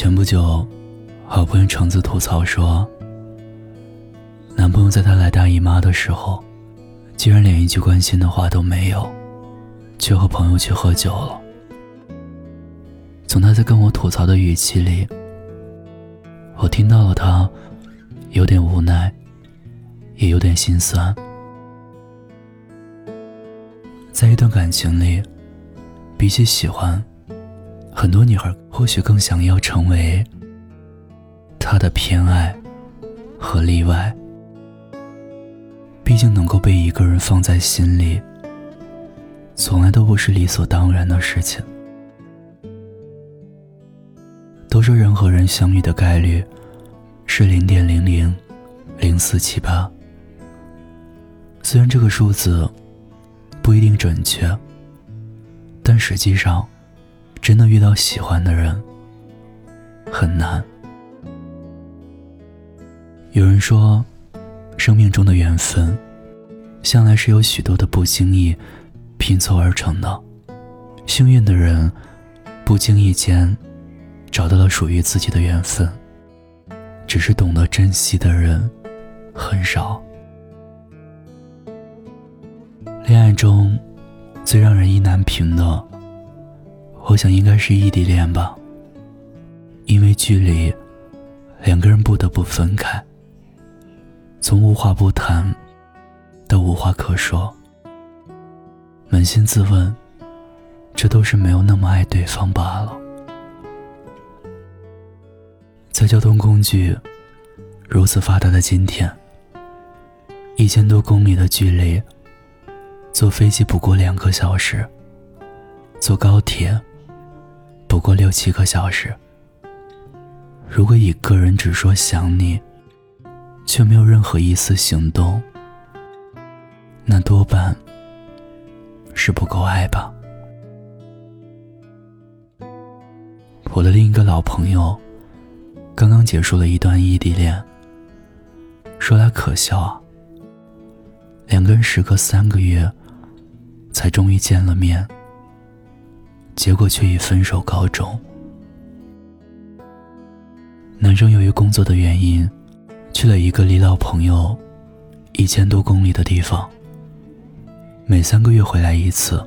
前不久，好朋友橙子吐槽说，男朋友在她来大姨妈的时候，竟然连一句关心的话都没有，却和朋友去喝酒了。从他在跟我吐槽的语气里，我听到了他有点无奈，也有点心酸。在一段感情里，比起喜欢，很多女孩或许更想要成为他的偏爱和例外。毕竟能够被一个人放在心里，从来都不是理所当然的事情。都说人和人相遇的概率是零点零零零四七八，虽然这个数字不一定准确，但实际上，真的遇到喜欢的人很难。有人说。生命中的缘分，向来是由许多的不经意拼凑而成的。幸运的人，不经意间找到了属于自己的缘分，只是懂得珍惜的人很少。恋爱中最让人意难平的，我想应该是异地恋吧。因为距离，两个人不得不分开。从无话不谈到无话可说，扪心自问，这都是没有那么爱对方罢了。在交通工具如此发达的今天，一千多公里的距离，坐飞机不过两个小时，坐高铁不过六七个小时。如果一个人只说想你，却没有任何一丝行动，那多半是不够爱吧。我的另一个老朋友，刚刚结束了一段异地恋。说来可笑啊，两个人时隔三个月，才终于见了面，结果却以分手告终。男生由于工作的原因。去了一个离老朋友一千多公里的地方，每三个月回来一次，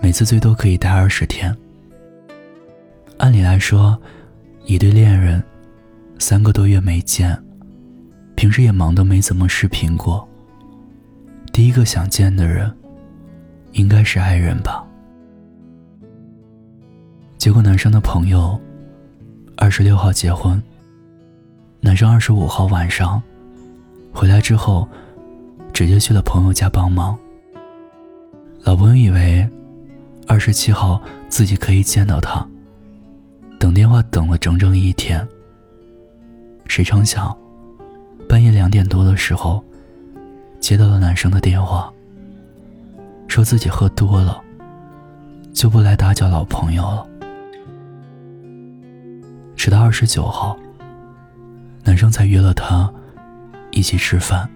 每次最多可以待二十天。按理来说，一对恋人三个多月没见，平时也忙得没怎么视频过。第一个想见的人，应该是爱人吧？结果男生的朋友二十六号结婚。男生二十五号晚上回来之后，直接去了朋友家帮忙。老朋友以为二十七号自己可以见到他，等电话等了整整一天。谁成想，半夜两点多的时候，接到了男生的电话，说自己喝多了，就不来打搅老朋友了。直到二十九号。男生才约了她一起吃饭。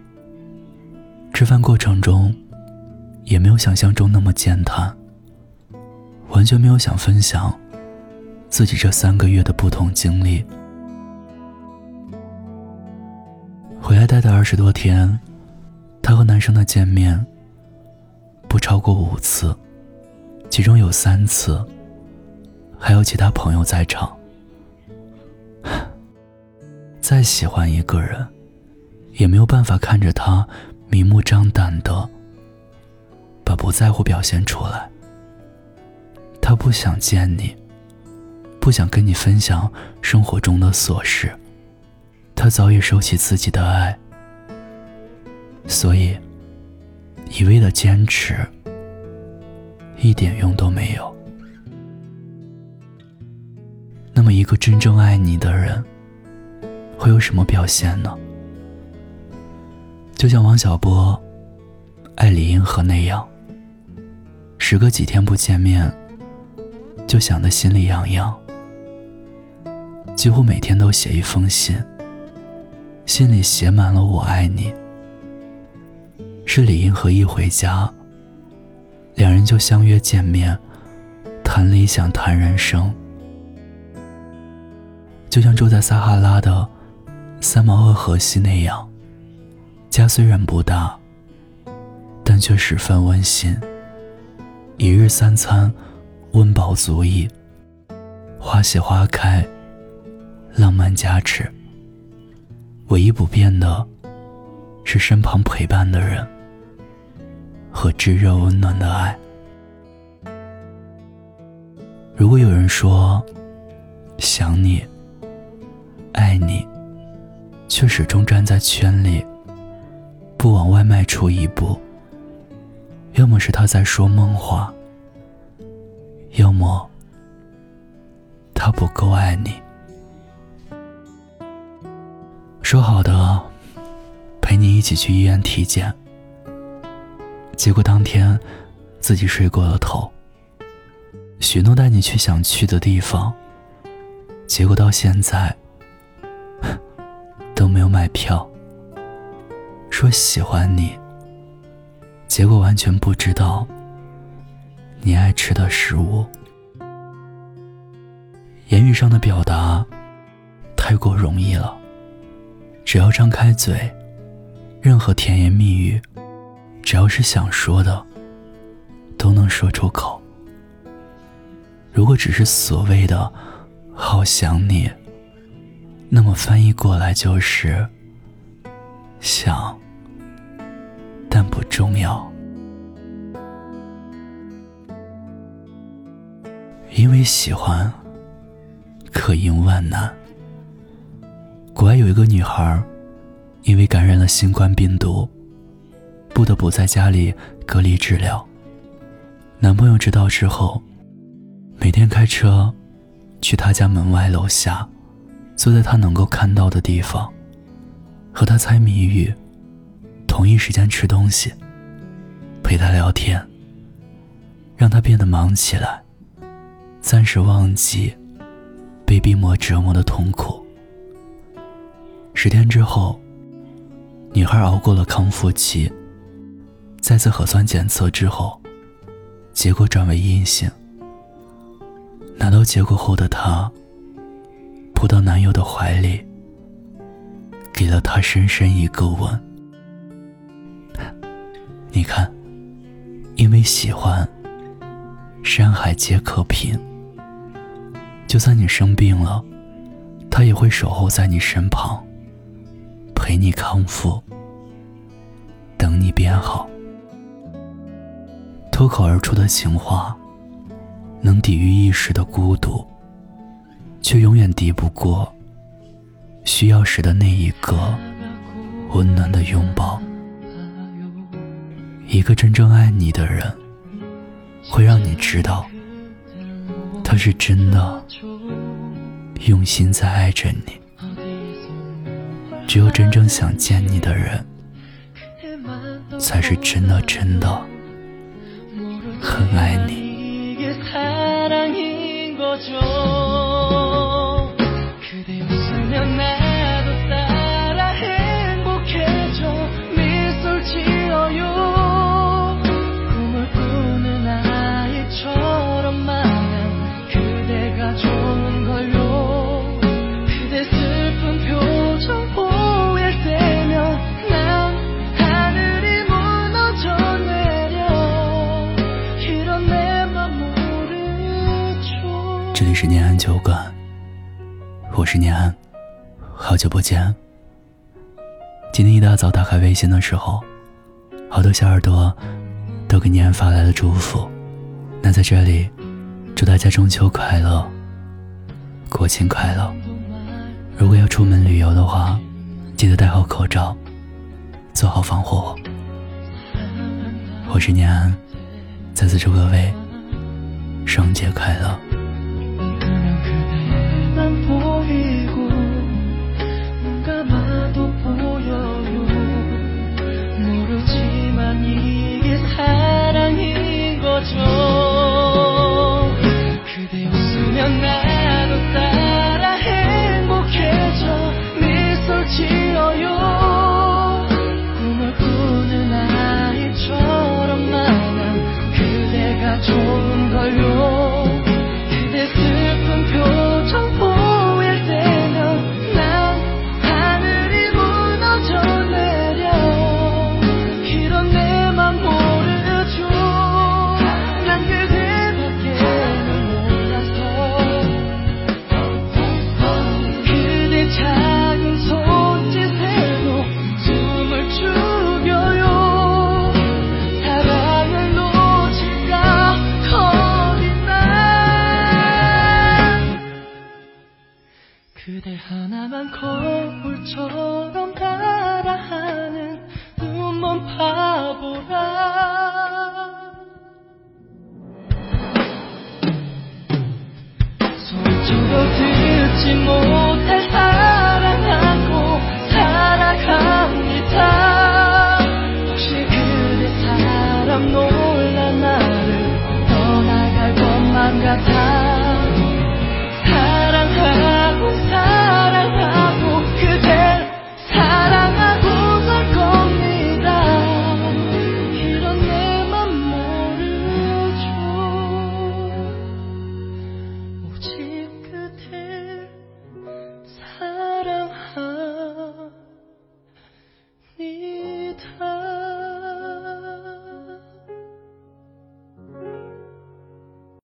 吃饭过程中，也没有想象中那么健谈，完全没有想分享自己这三个月的不同经历。回来待的二十多天，她和男生的见面不超过五次，其中有三次还有其他朋友在场。再喜欢一个人，也没有办法看着他明目张胆的把不在乎表现出来。他不想见你，不想跟你分享生活中的琐事，他早已收起自己的爱，所以一味的坚持一点用都没有。那么，一个真正爱你的人。会有什么表现呢？就像王小波爱李银河那样，时隔几天不见面，就想得心里痒痒，几乎每天都写一封信，信里写满了“我爱你”。是李银河一回家，两人就相约见面，谈理想，谈人生。就像住在撒哈拉的三毛和荷西那样，家虽然不大，但却十分温馨。一日三餐，温饱足矣。花谢花开，浪漫加持。唯一不变的，是身旁陪伴的人和炙热温暖的爱。如果有人说想你、爱你，却始终站在圈里，不往外迈出一步，要么是他在说梦话，要么他不够爱你。说好的陪你一起去医院体检，结果当天自己睡过了头。许诺带你去想去的地方，结果到现在没有买票。说喜欢你，结果完全不知道你爱吃的食物。言语上的表达太过容易了。只要张开嘴，任何甜言蜜语，只要是想说的，都能说出口。如果只是所谓的“好想你”，那么翻译过来就是“想，但不重要”。因为喜欢，可应万难。国外有一个女孩，因为感染了新冠病毒，不得不在家里隔离治疗。男朋友知道之后，每天开车去她家门外楼下，坐在他能够看到的地方，和他猜谜语，同一时间吃东西，陪他聊天，让他变得忙起来，暂时忘记被病魔折磨的痛苦。十天之后，女孩熬过了康复期。再次核酸检测之后，结果转为阴性。拿到结果后的她，到男友的怀里，给了他深深一个吻。你看，因为喜欢，山海皆可平。就算你生病了，他也会守候在你身旁。陪你康复，等你变好。脱口而出的情话，能抵御一时的孤独，却永远敌不过需要时的那一个温暖的拥抱。一个真正爱你的人，会让你知道，他是真的用心在爱着你。只有真正想见你的人，才是真的真的很爱你。 这里是念安酒馆，我是念安， 好久不见。今天一大早打开微信的时候，好多小耳朵都给念安发来了祝福。那在这里祝大家中秋快乐。国庆快乐。如果要出门旅游的话，记得戴好口罩，做好防护。我是念安，在此祝各位双节快乐。 도 보여요. 모르지만 이게 사랑이 到底寂寞